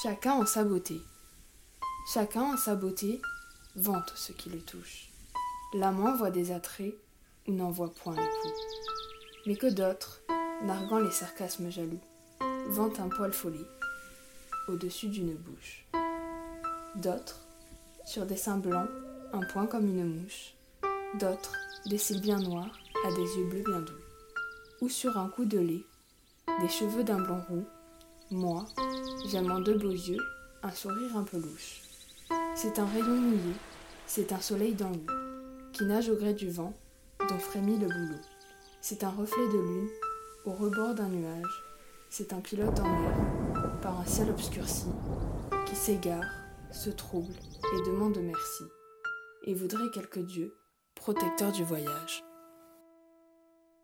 Chacun en sa beauté. Chacun en sa beauté vante ce qui le touche. L'amant voit des attraits ou n'en voit point l'époux. Mais que d'autres, narguant les sarcasmes jaloux, vantent un poil follet au-dessus d'une bouche. D'autres, sur des seins blancs, un point comme une mouche. D'autres, des cils bien noirs, à des yeux bleus bien doux. Ou sur un coup de lait, des cheveux d'un blond roux. Moi, j'aime en deux beaux yeux, un sourire un peu louche. C'est un rayon mouillé, c'est un soleil dans l'eau, qui nage au gré du vent, dont frémit le boulot. C'est un reflet de lune, au rebord d'un nuage, c'est un pilote en mer, par un ciel obscurci, qui s'égare, se trouble et demande merci, et voudrait quelque Dieu, protecteur du voyage.